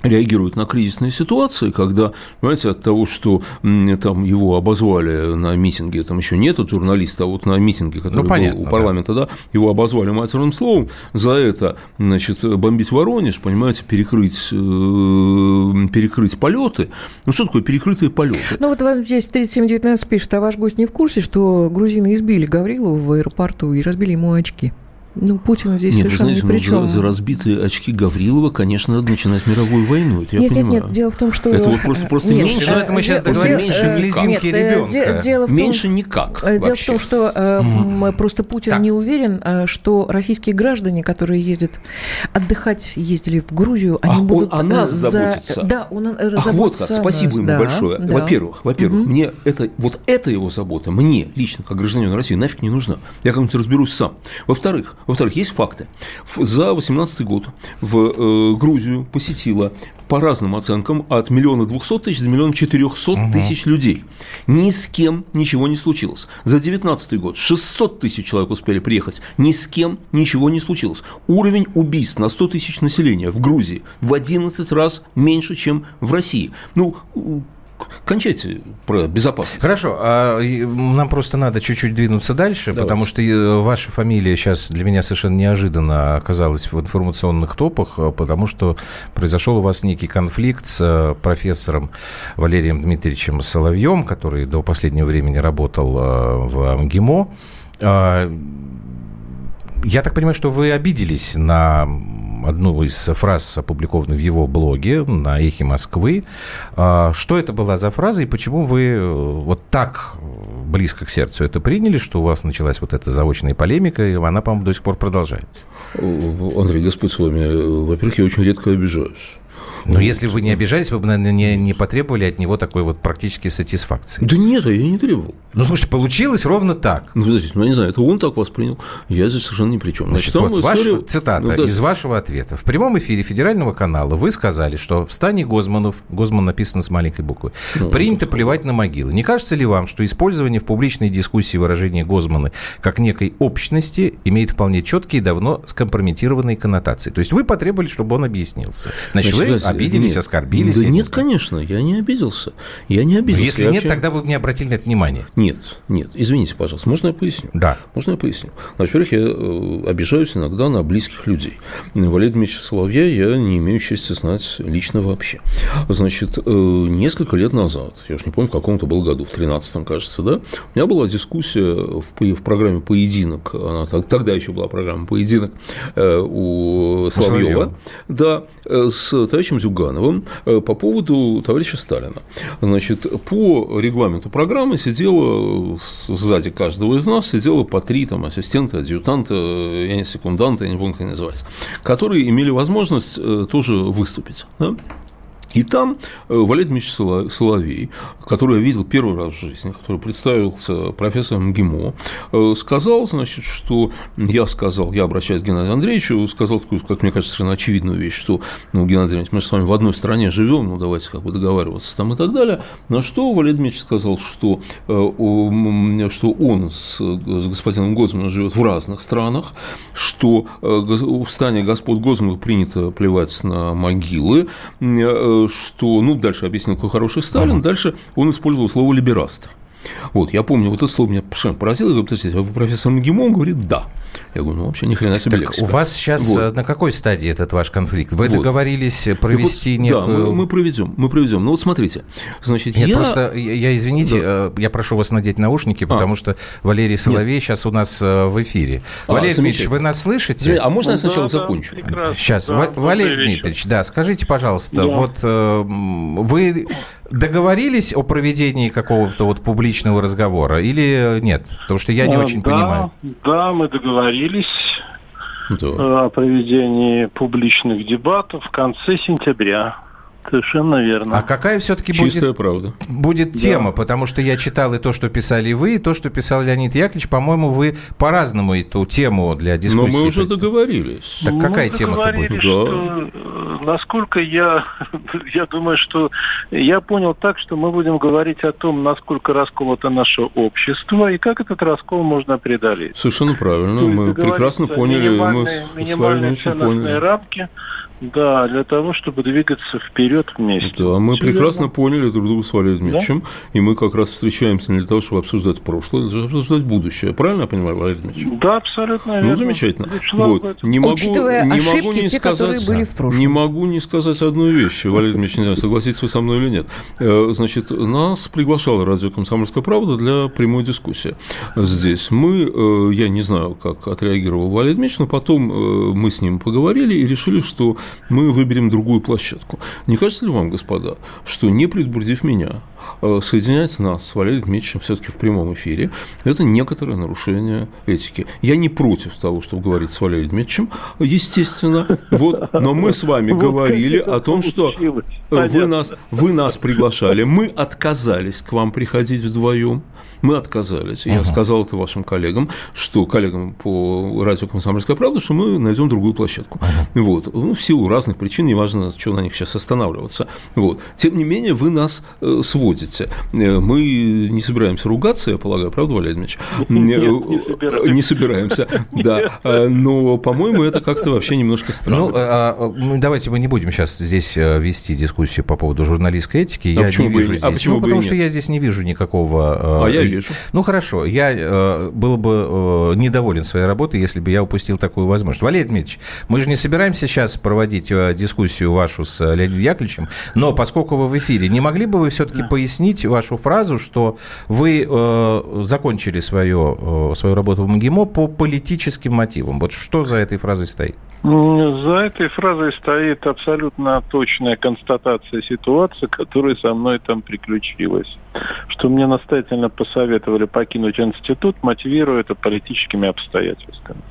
реагирует на кризисные ситуации, когда, понимаете, от того, что там его обозвали на митинге, там еще нет журналиста, а вот на митинге, который ну, понятно, был у парламента, да. да, его обозвали матерным словом, за это, значит, бомбить Воронеж, понимаете, перекрыть, э, перекрыть полеты. Ну, что такое перекрытые полеты? Ну, вот вас здесь 3719 пишет, а ваш гость не в курсе, что грузины избили Гаврилова в аэропорту и разбили ему очки? Ну, Путин здесь нет, совершенно знаете, ни при чем. За, за разбитые очки Гаврилова, конечно, надо начинать мировую войну. Это я нет, понимаю. нет, нет, дело в том, что... Это вот просто, просто нет, меньше... это мы сейчас договорим, меньше без лизинки ребенка. Дело в том, меньше никак Дело вообще. в том, что э, просто Путин так. не уверен, э, что российские граждане, которые ездят отдыхать, ездили в Грузию, они Ах, будут... он о нас за... заботится. Да, он Ах, вот как, спасибо нас. ему да, большое. Да. Во-первых, во-первых, угу. мне это, вот эта его забота, мне лично, как гражданину России, нафиг не нужна. Я как-нибудь разберусь сам. Во-вторых, во-вторых, есть факты. За 2018 год в э, Грузию посетило по разным оценкам от миллиона двухсот тысяч до миллиона четырехсот тысяч людей. Ни с кем ничего не случилось. За 2019 год 600 тысяч человек успели приехать. Ни с кем ничего не случилось. Уровень убийств на 100 тысяч населения в Грузии в 11 раз меньше, чем в России. Ну, кончайте про безопасность. Хорошо, а нам просто надо чуть-чуть двинуться дальше, Давайте. потому что э, ваша фамилия сейчас для меня совершенно неожиданно оказалась в информационных топах, э, потому что произошел у вас некий конфликт с э, профессором Валерием Дмитриевичем Соловьем, который до последнего времени работал в МГИМО. А, я так понимаю, что вы обиделись на одну из фраз, опубликованных в его блоге на «Эхе Москвы». А, что это была за фраза и почему вы э, вот так близко к сердцу это приняли, что у вас началась вот эта заочная полемика, и она, по-моему, до сих пор продолжается? Андрей, Господь с вами. Во-первых, я очень редко обижаюсь. Но если вы не обижались, вы бы, наверное, не, не потребовали от него такой вот практически сатисфакции. Да нет, я не требовал. Ну, слушайте, получилось ровно так. Ну, подождите, ну, я не знаю, это он так воспринял, я здесь совершенно ни при чем. Значит, Значит вот история... ваш, цитата ну, да. из вашего ответа. В прямом эфире федерального канала вы сказали, что в стане Гозманов, Гозман написано с маленькой буквы, ну, принято плевать на могилы. Не кажется ли вам, что использование в публичной дискуссии выражения Гозмана как некой общности имеет вполне четкие, давно скомпрометированные коннотации? То есть вы потребовали, чтобы он объяснился. Значит, Значит Подожди, обиделись, нет, оскорбились? Да нет, конечно, я не обиделся. Я не обиделся. Но если я нет, вообще... тогда вы не обратили на это внимание. Нет, нет, извините, пожалуйста, можно я поясню? Да. Можно я поясню? Во-первых, я э, обижаюсь иногда на близких людей. Валерия Дмитриевича Соловья я не имею счастья знать лично вообще. Значит, э, несколько лет назад, я уж не помню, в каком-то был году, в 13-м, кажется, да, у меня была дискуссия в, в программе «Поединок», она тогда еще была программа «Поединок» э, у Соловьева, да, с товарищем Зюгановым по поводу товарища Сталина. Значит, по регламенту программы сидела сзади каждого из нас сидело по три там, ассистента, адъютанта, я не секунданта, я не помню, как они называются, которые имели возможность э, тоже выступить. Да? И там э, Валерий Дмитриевич Соловей, который я видел первый раз в жизни, который представился профессором ГИМО, э, сказал, значит, что я сказал, я обращаюсь к Геннадию Андреевичу, сказал такую, как мне кажется, совершенно очевидную вещь, что, ну, Геннадий Андреевич, мы же с вами в одной стране живем, ну, давайте как бы договариваться там и так далее. На что Валерий Дмитриевич сказал, что, э, что он с, с господином Гозманом живет в разных странах, что в стане господ Гозманов принято плевать на могилы, что, ну, дальше объяснил, какой хороший Сталин, ага. дальше он использовал слово «либерастер». Вот, я помню, вот это слово меня поразило, я говорю, подождите, а вы профессор МГИМО? Он говорит, да. Я говорю, ну, вообще ни хрена себе так У вас сейчас вот. Э, на какой стадии этот ваш конфликт? Вы вот. договорились провести вот, некую... Да, мы, мы проведем, мы проведем. Ну, вот смотрите, значит, Нет, я... просто, я, я извините, да. Э, я прошу вас надеть наушники, а. потому что Валерий Соловей Нет. сейчас у нас э, в эфире. А, Валерий Дмитриевич, вы нас слышите? А можно ну, я сначала да, закончу? Да, сейчас, да, Валерий Дмитриевич, да, скажите, пожалуйста, да. вот вы договорились о проведении какого-то вот публичного разговора или нет? Потому что я не а, очень да, понимаю. Да, мы договорились да. Э, о проведении публичных дебатов в конце сентября. Совершенно верно. А какая все-таки будет, правда. будет да. тема? Потому что я читал и то, что писали вы, и то, что писал Леонид Яковлевич. По-моему, вы по-разному эту тему для дискуссии. Но мы уже договорились. Так какая мы тема-то будет? Что, да. Э, насколько я, я думаю, что я понял так, что мы будем говорить о том, насколько расколото наше общество и как этот раскол можно преодолеть. Совершенно правильно. Мы прекрасно поняли. Мы с вами очень поняли. рамки да, для того, чтобы двигаться вперед вместе. Да, мы Все прекрасно верно. поняли друг друга с Валерием Дмитриевичем, да? и мы как раз встречаемся не для того, чтобы обсуждать прошлое, а для того, чтобы обсуждать будущее. Правильно я понимаю, Валерий Дмитриевич? Да, абсолютно верно. Ну, замечательно. Вот. Не могу, не могу не те, сказать, были в не могу не сказать одну вещь, Валерий Дмитриевич, не знаю, согласитесь вы со мной или нет. Э, значит, нас приглашала радио «Комсомольская правда» для прямой дискуссии здесь. Мы, э, я не знаю, как отреагировал Валерий Дмитриевич, но потом э, мы с ним поговорили и решили, что мы выберем другую площадку. Не кажется ли вам, господа, что не предупредив меня, э, соединять нас с Валерием Дмитриевичем все-таки в прямом эфире – это некоторое нарушение этики. Я не против того, чтобы говорить с Валерием Дмитриевичем, естественно, вот, но мы с вами говорили о том, что вы нас, вы нас приглашали, мы отказались к вам приходить вдвоем, мы отказались. Я сказал это вашим коллегам, что коллегам по радио «Комсомольская правда», что мы найдем другую площадку. Вот. Ну, в силу разных причин, неважно, что на них сейчас останавливаться. Вот. Тем не менее, вы нас э, сводите. Э, мы не собираемся ругаться, я полагаю, правда, Валерий Ильич? Нет, не собираемся. Не собираемся, да. А, но, по-моему, это как-то вообще немножко странно. Ну, а, а, ну, давайте мы не будем сейчас здесь э, вести дискуссию по поводу журналистской этики. Я не вижу здесь. А почему ну, потому что я здесь не вижу никакого... Вижу. Ну, хорошо. Я был бы недоволен своей работой, если бы я упустил такую возможность. Валерий Дмитриевич, мы же не собираемся сейчас проводить дискуссию вашу с Леонидом Яковлевичем, но поскольку вы в эфире, не могли бы вы все-таки да. пояснить вашу фразу, что вы э, закончили свое, э, свою работу в МГИМО по политическим мотивам? Вот что за этой фразой стоит? За этой фразой стоит абсолютно точная констатация ситуации, которая со мной там приключилась. Что мне настоятельно посоветовали покинуть институт, мотивируя это политическими обстоятельствами.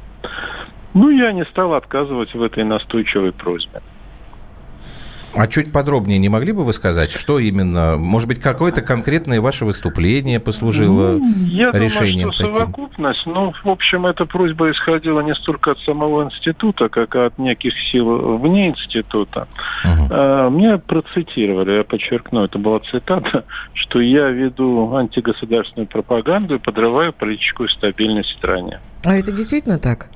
Ну, я не стал отказывать в этой настойчивой просьбе. А чуть подробнее не могли бы вы сказать, что именно, может быть, какое-то конкретное ваше выступление послужило ну, я решением? Я думаю, что таким? совокупность, ну, в общем, эта просьба исходила не столько от самого института, как и от неких сил вне института. Угу. Мне процитировали, я подчеркну, это была цитата, что я веду антигосударственную пропаганду и подрываю политическую стабильность в стране. А это действительно так?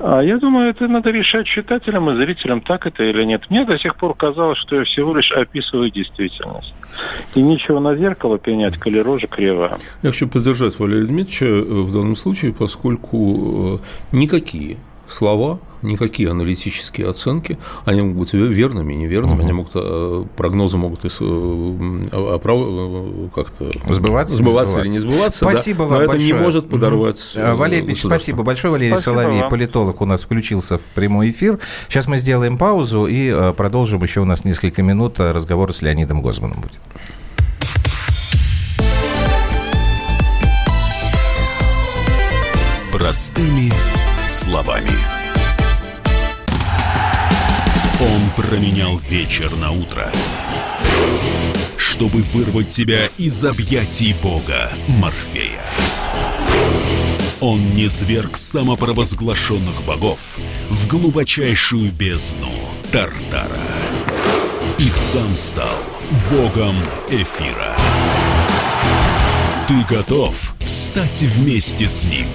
А я думаю, это надо решать читателям и зрителям, так это или нет. Мне до сих пор казалось, что я всего лишь описываю действительность. И ничего на зеркало пенять, коли рожа кривая. Я хочу поддержать Валерия Дмитриевича э, в данном случае, поскольку э, никакие слова, никакие аналитические оценки, они могут быть верными, неверными, угу. они могут, э, прогнозы могут оправ... Э, как-то сбываться, сбываться или не сбываться. Спасибо да, вам но большое. это не может подорвать угу. Валерий спасибо большое. Валерий спасибо Соловей, вам. политолог, у нас включился в прямой эфир. Сейчас мы сделаем паузу и продолжим. Еще у нас несколько минут разговора с Леонидом Гозманом будет. Простыми словами. Он променял вечер на утро, чтобы вырвать тебя из объятий бога Морфея. Он не зверг самопровозглашенных богов в глубочайшую бездну Тартара. И сам стал богом эфира. Ты готов стать вместе с ним?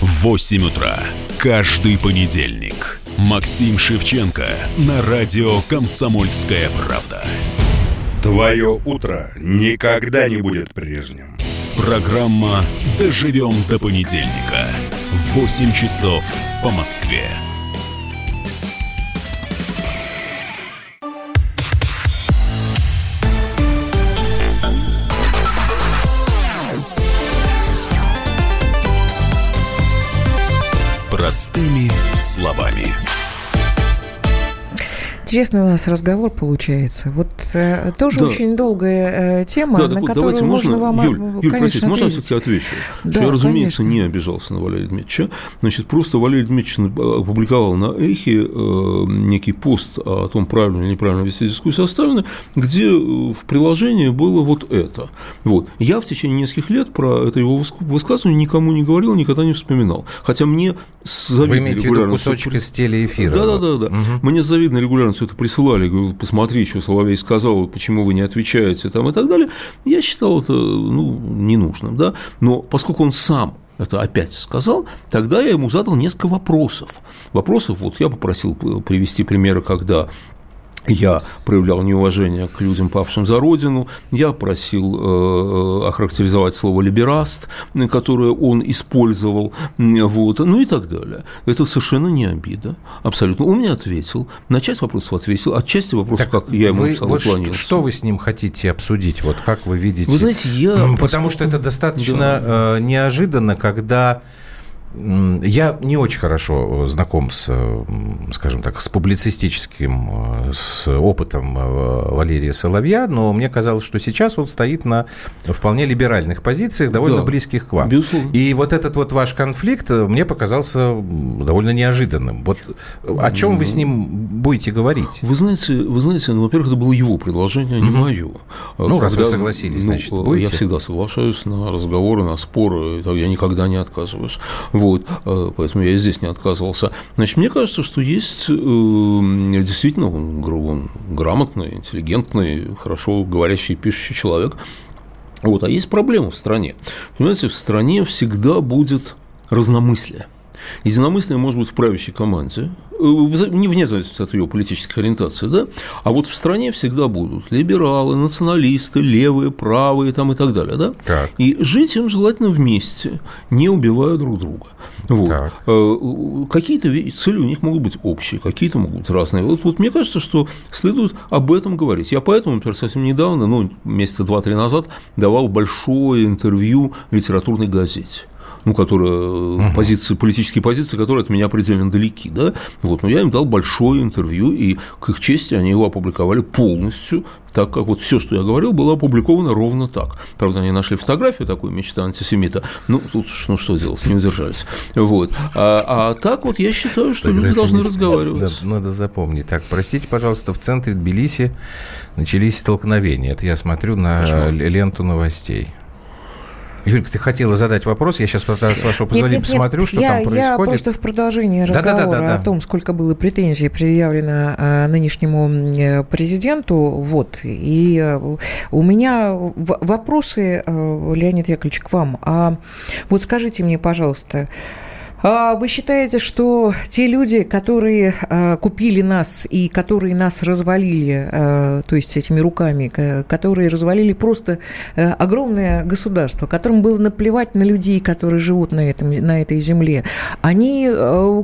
В 8 утра каждый понедельник. Максим Шевченко на радио «Комсомольская правда». Твое утро никогда не будет прежним. Программа «Доживем до понедельника». В 8 часов по Москве. Словами. Интересный у нас разговор получается. Вот э, тоже да. очень долгая э, тема, да, на так, которую можно, можно вам, Юль, Юль конечно, простите, можно я все-таки отвечу? Да, я, разумеется, конечно. не обижался на Валерия Дмитриевича. Значит, просто Валерий Дмитриевич опубликовал на Эхе э, некий пост о том, правильно или неправильно вести дискуссию оставлены, где в приложении было вот это. Вот. Я в течение нескольких лет про это его высказывание никому не говорил, никогда не вспоминал. Хотя мне с завидной Вы имеете в виду кусочек из телеэфира? Да, да, да. да. Угу. Мне завидно регулярно все это присылали, говорю, посмотри, что Соловей сказал, почему вы не отвечаете там и так далее. Я считал это ну, ненужным, да. Но поскольку он сам это опять сказал, тогда я ему задал несколько вопросов. Вопросов, вот я попросил привести примеры, когда я проявлял неуважение к людям, павшим за родину. Я просил э, охарактеризовать слово «либераст», которое он использовал, вот, ну и так далее. Это совершенно не обида, абсолютно. Он мне ответил, на часть вопросов ответил, отчасти вопросов, так как я ему вы, написал, вот что, что вы с ним хотите обсудить? Вот как вы видите? Вы знаете, я… Потому поскольку... что это достаточно да. Э, неожиданно, когда я не очень хорошо знаком с, скажем так, с публицистическим, с опытом э, Валерия Соловья, но мне казалось, что сейчас он стоит на вполне либеральных позициях, довольно да, близких к вам. Безусловно. И вот этот вот ваш конфликт мне показался довольно неожиданным. Вот о чем вы с ним будете говорить? Вы знаете, вы знаете, ну, во-первых, это было его предложение, а не mm-hmm. мое. Ну, Когда, раз вы согласились, ну, значит, будете? Я всегда соглашаюсь на разговоры, на споры, я никогда не отказываюсь. Вот, э, поэтому я и здесь не отказывался. Значит, мне кажется, что есть э, действительно он, он грамотный, интеллигентный, хорошо говорящий и пишущий человек. Вот, а есть проблема в стране. Понимаете, в стране всегда будет разномыслие. Единомыслие может быть в правящей команде, э, не вне зависимости от ее политической ориентации, да, а вот в стране всегда будут либералы, националисты, левые, правые там и так далее, да, так. и жить им желательно вместе, не убивая друг друга. Вот. Э, какие-то цели у них могут быть общие, какие-то могут быть разные. Вот, вот мне кажется, что следует об этом говорить. Я поэтому, например, совсем недавно, ну, месяца два-три назад, давал большое интервью литературной газете ну, которые, угу. позиции, политические позиции, которые от меня предельно далеки, да, вот, но я им дал большое интервью, и к их чести они его опубликовали полностью, так как вот все, что я говорил, было опубликовано ровно так. Правда, они нашли фотографию такой мечта антисемита. Ну, тут ну что делать, не удержались. Вот. А, а так вот я считаю, что люди должны разговаривать. Надо, надо запомнить. Так, простите, пожалуйста, в центре Тбилиси начались столкновения. Это я смотрю на Кошмар. ленту новостей. Юлька, ты хотела задать вопрос, я сейчас, с вашего позволения, нет, нет, посмотрю, нет, что я, там происходит. Я просто в продолжении разговора да, да, да, да, о том, сколько было претензий предъявлено э, нынешнему э, президенту, вот, и э, у меня вопросы, Леонид Яковлевич, к вам. А вот скажите мне, пожалуйста, А вы считаете, что те люди, которые э, купили нас и которые нас развалили, э, то есть этими руками, которые развалили просто э, огромное государство, которым было наплевать на людей, которые живут на, этом, на этой земле, они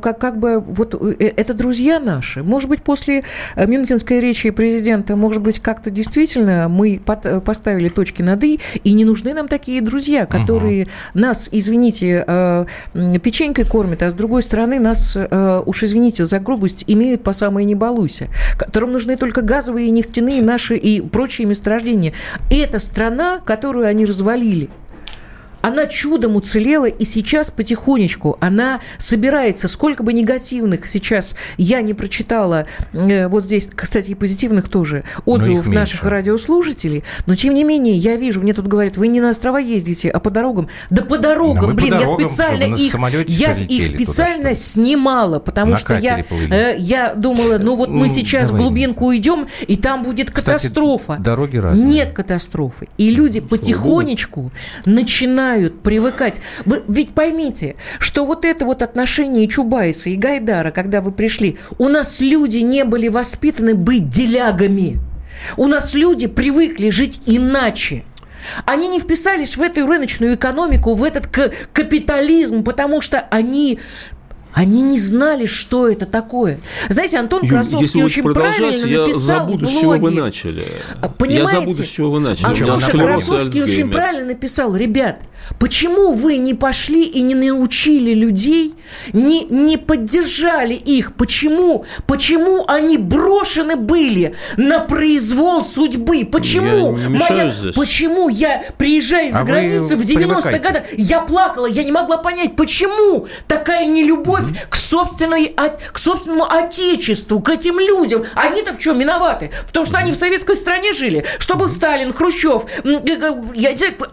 как, как бы, вот это друзья наши. Может быть, после Мюнхенской речи президента, может быть, как-то действительно мы поставили точки над «и», и не нужны нам такие друзья, которые угу. нас, извините, печенькой кормят, а с другой стороны нас, э, уж извините за грубость, имеют по самой не балуйся, которым нужны только газовые и нефтяные наши и прочие месторождения. Это страна, которую они развалили она чудом уцелела, и сейчас потихонечку она собирается. Сколько бы негативных сейчас я не прочитала, э, вот здесь, кстати, и позитивных тоже, отзывов наших радиослушателей, но тем не менее я вижу, мне тут говорят, вы не на острова ездите, а по дорогам. Да по дорогам, да блин, по дорогам, я специально их, я их специально туда, снимала, потому на что я, э, я думала, ну вот мы сейчас Давай. в глубинку уйдем, и там будет кстати, катастрофа. Дороги разные. Нет катастрофы. И люди потихонечку начинают начинают привыкать. Вы ведь поймите, что вот это вот отношение Чубайса и Гайдара, когда вы пришли, у нас люди не были воспитаны быть делягами. У нас люди привыкли жить иначе. Они не вписались в эту рыночную экономику, в этот капитализм, потому что они они не знали, что это такое. Знаете, Антон Красовский очень правильно я написал забуду, в блоге. с чего вы начали. Понимаете? Я забуду, с чего вы начали. Антон Красовский очень правильно написал. Ребят, почему вы не пошли и не научили людей, не, не поддержали их? Почему? Почему они брошены были на произвол судьбы? Почему? Я не моя, здесь. Почему я, приезжая из а границы в 90-е годы, я плакала, я не могла понять, почему такая нелюбовь любовь к, собственной, к собственному отечеству, к этим людям. Они-то в чем виноваты? Потому что они в советской стране жили. Что был Сталин, Хрущев.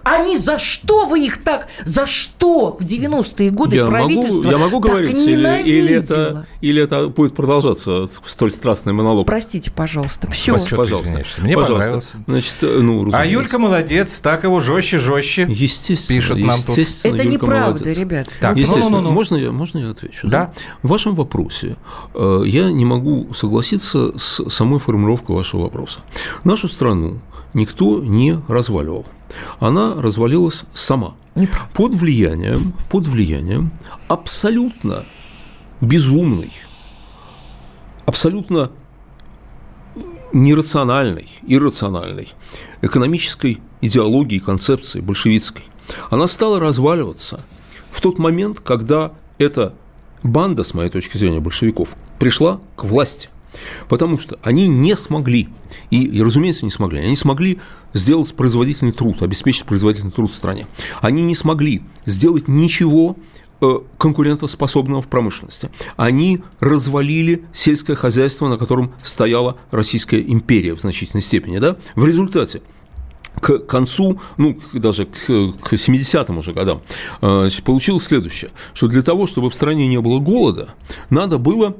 Они за что вы их так... За что в 90-е годы я правительство могу, Я могу говорить? Или, или, это, или это будет продолжаться столь страстный монолог? Простите, пожалуйста. Все. Спасибо, пожалуйста. Мне пожалуйста. понравилось. Значит, э, ну, а Юлька молодец, так его жестче, жестче. Естественно. Пишет нам тут. Это Юлька неправда, молодец. ребят. Так, Естественно. Ну, ну, ну. Можно, я, можно я отвечу? Отвечу. Да. В вашем вопросе э, я не могу согласиться с самой формулировкой вашего вопроса. Нашу страну никто не разваливал. Она развалилась сама. Под влиянием, под влиянием абсолютно безумной, абсолютно нерациональной, иррациональной экономической идеологии, концепции большевистской. Она стала разваливаться в тот момент, когда эта банда, с моей точки зрения, большевиков, пришла к власти. Потому что они не смогли, и, и, разумеется, не смогли, они смогли сделать производительный труд, обеспечить производительный труд в стране. Они не смогли сделать ничего э, конкурентоспособного в промышленности. Они развалили сельское хозяйство, на котором стояла Российская империя в значительной степени. Да? В результате к концу, ну, даже к, к 70-м уже годам, э, значит, получилось следующее, что для того, чтобы в стране не было голода, надо было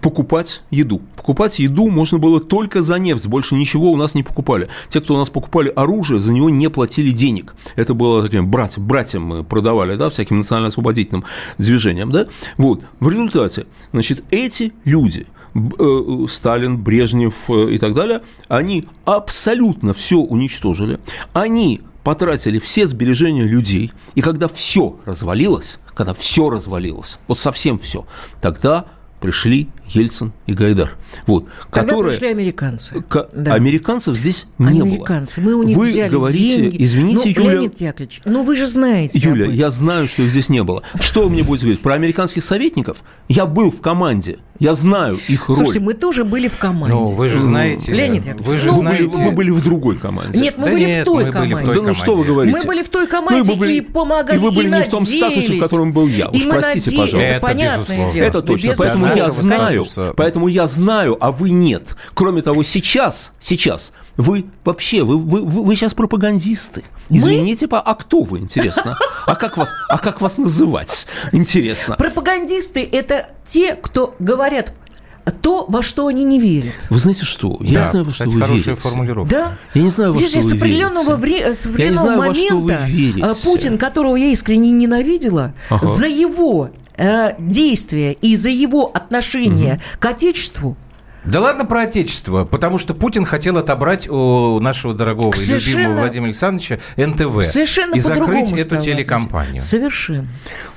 покупать еду. Покупать еду можно было только за нефть, больше ничего у нас не покупали. Те, кто у нас покупали оружие, за него не платили денег. Это было таким брать, братьям мы продавали, да, всяким национально-освободительным движениям, да. Вот, в результате, значит, эти люди – Сталин, Брежнев э, и так далее, они абсолютно все уничтожили, они потратили все сбережения людей, и когда все развалилось, когда все развалилось, вот совсем все, тогда пришли Ельцин и Гайдар. Вот, Когда которые, пришли американцы. К, да. Американцев здесь не американцы. было. Мы у них вы взяли говорите, деньги. извините, ну, Юля. Леонид Яковлевич, ну вы же знаете. Юля, я знаю, что их здесь не было. Что вы мне будете говорить? Про американских советников? Я был в команде. Я знаю их роль. Слушайте, мы тоже были в команде. Ну, вы же знаете. Леонид Яковлевич. Вы же ну, знаете. Вы, вы были в другой команде. Нет, мы да были нет, в той мы команде. Были в той да ну что вы говорите? Мы были в той команде ну, были, и помогали, И вы были и не в том статусе, в котором был я. Уж и простите, наде... пожалуйста. Это понятное дело. Это точно. Поэтому я знаю. Поэтому я знаю, а вы нет. Кроме того, сейчас, сейчас вы вообще, вы, вы, вы, вы сейчас пропагандисты. Извините, Мы? а кто вы, интересно? А как вас, а как вас называть, интересно? Пропагандисты – это те, кто говорят то, во что они не верят. Вы знаете что? Я да, не знаю, во что вы хорошая верите. формулировка. Да? Я не знаю, во Видишь, что вы с определенного, вре- с определенного я не знаю, момента во что вы верите. Путин, которого я искренне ненавидела, ага. за его э, действия и за его отношение угу. к Отечеству, да ладно про отечество, потому что Путин хотел отобрать у нашего дорогого и любимого Владимира Александровича НТВ Совершенно и закрыть эту телекомпанию. Совершенно.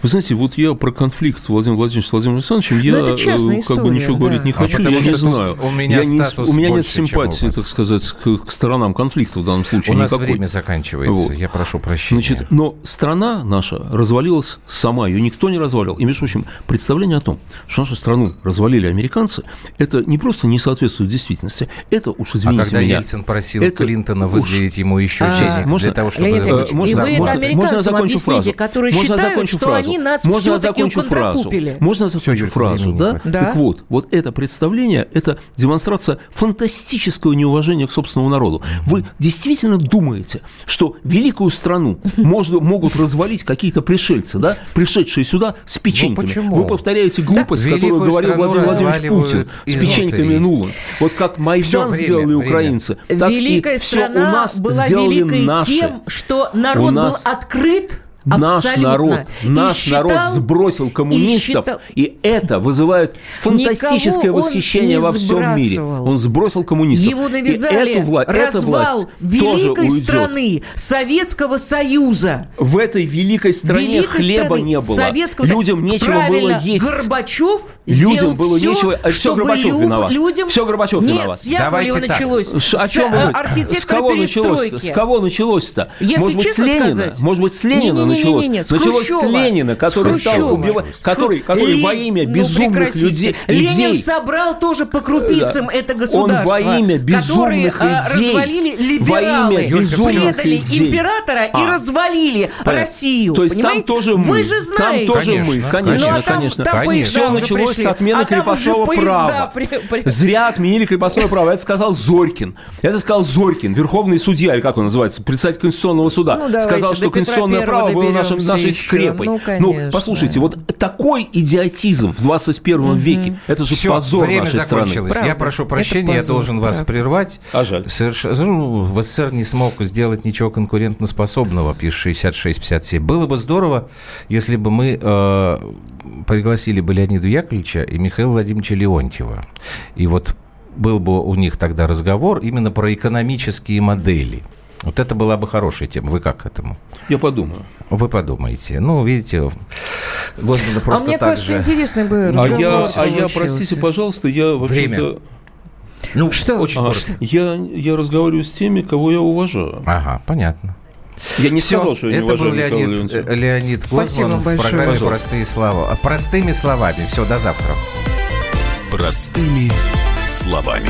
Вы знаете, вот я про конфликт Владимира Владимировича с Владимиром Александровичем, я э, история, как бы ничего да. говорить не а хочу, я не знаю. У меня, я не, у меня нет симпатии, так сказать, к, к сторонам конфликта в данном случае. У нас никакой. время заканчивается, вот. я прошу прощения. Значит, но страна наша развалилась сама, ее никто не развалил. И, между прочим, представление о том, что нашу страну развалили американцы, это не просто не соответствует действительности. Это уж извините А когда меня, Ельцин просил это Клинтона выделить ему еще А, денег можно- для того, чтобы... Леонид Ильич, Э, можно- и вы это можно- американцам можно я закончу объясните, фразу? которые Можно считают, закончу что фразу? они нас Можно я все-таки закончу фразу? Можно я закончу фразу, да? Да. Так вот, вот это представление, это демонстрация фантастического неуважения к собственному народу. Вы действительно думаете, что великую страну можно, могут развалить какие-то пришельцы, да, пришедшие сюда с печеньками? почему? Вы повторяете глупость, Да. которую говорил Владимир Владимирович Путин с изнутри. Печеньками Нулан. Вот как Майдан время, сделали время. украинцы, так Великая и все у нас была сделали великой наши. тем, что народ У нас был открыт Наш абсолютно, народ, и наш считал- народ сбросил коммунистов, и и, считал- это вызывает фантастическое Никого восхищение во всем мире. Он сбросил коммунистов. Ему И навязали эту вла- эта развал власть тоже великой уйдет. страны, Советского Союза. В этой великой стране Великой хлеба страны, не было. Советского Людям нечего Правильно, было есть. Горбачев Людям сделал было все, нечего- а всё чтобы Горбачев лю- виноват. Людям... Всё Горбачев Нет, виноват. с Давайте так. началось. Ш- О С, чем э, вы говорите? архитектора С кого началось? С кого началось-то? Если Может быть, с Ленина? сказать- Может быть, с Ленина началось? с Началось с Хрущева. Ленина, который С стал убивать, С который, который во Ле- имя ну, безумных прекратите. людей, Ленин идей, собрал тоже по крупицам Да. это Он государство. во имя безумных которые, а, идей, развалили во либералы, имя безумных предали идей. императора и А. развалили Понятно. Россию. То есть понимаете? там тоже мы. Вы же Там знаете. тоже Конечно, мы. конечно, Конечно, Ну, а там- конечно. там Все началось пришли. с отмены А там крепостного права. при- при- Зря отменили крепостное право. Это сказал Зорькин. Это сказал Зорькин, верховный судья, или как он называется, председатель Конституционного суда. Ну, давайте сказал, что конституционное право было нашим, доберемся нашей еще. скрепой. Ну, конечно. послушайте, вот такой идиотизм в 21 веке, это же Все, позор время нашей закончилось. страны. Правда. Я прошу прощения, я должен вас правда. прервать. А жаль. Совершенно, ну, в СССР не смог сделать ничего конкурентоспособного, пишет 6657. Было бы здорово, если бы мы э, пригласили бы Леонида Яковлевича и Михаила Владимировича Леонтьева. И вот был бы у них тогда разговор именно про экономические модели. Вот это была бы хорошая тема. Вы как к этому? Я подумаю. Вы подумайте. Ну, видите, Господа А просто мне так кажется, же... интересный бы А разговор я, а я, простите, пожалуйста, я Время. вообще-то... Ну, Что? Очень А, коротко. я, я разговариваю с теми, кого я уважаю. Ага, понятно. Я не Всё, сказал, что я не это был Леонид, Леонтьева. э, Леонид Спасибо Гозман в большое. программе Пожалуйста. «Простые слова». Простыми словами. Все, до завтра. Простыми словами.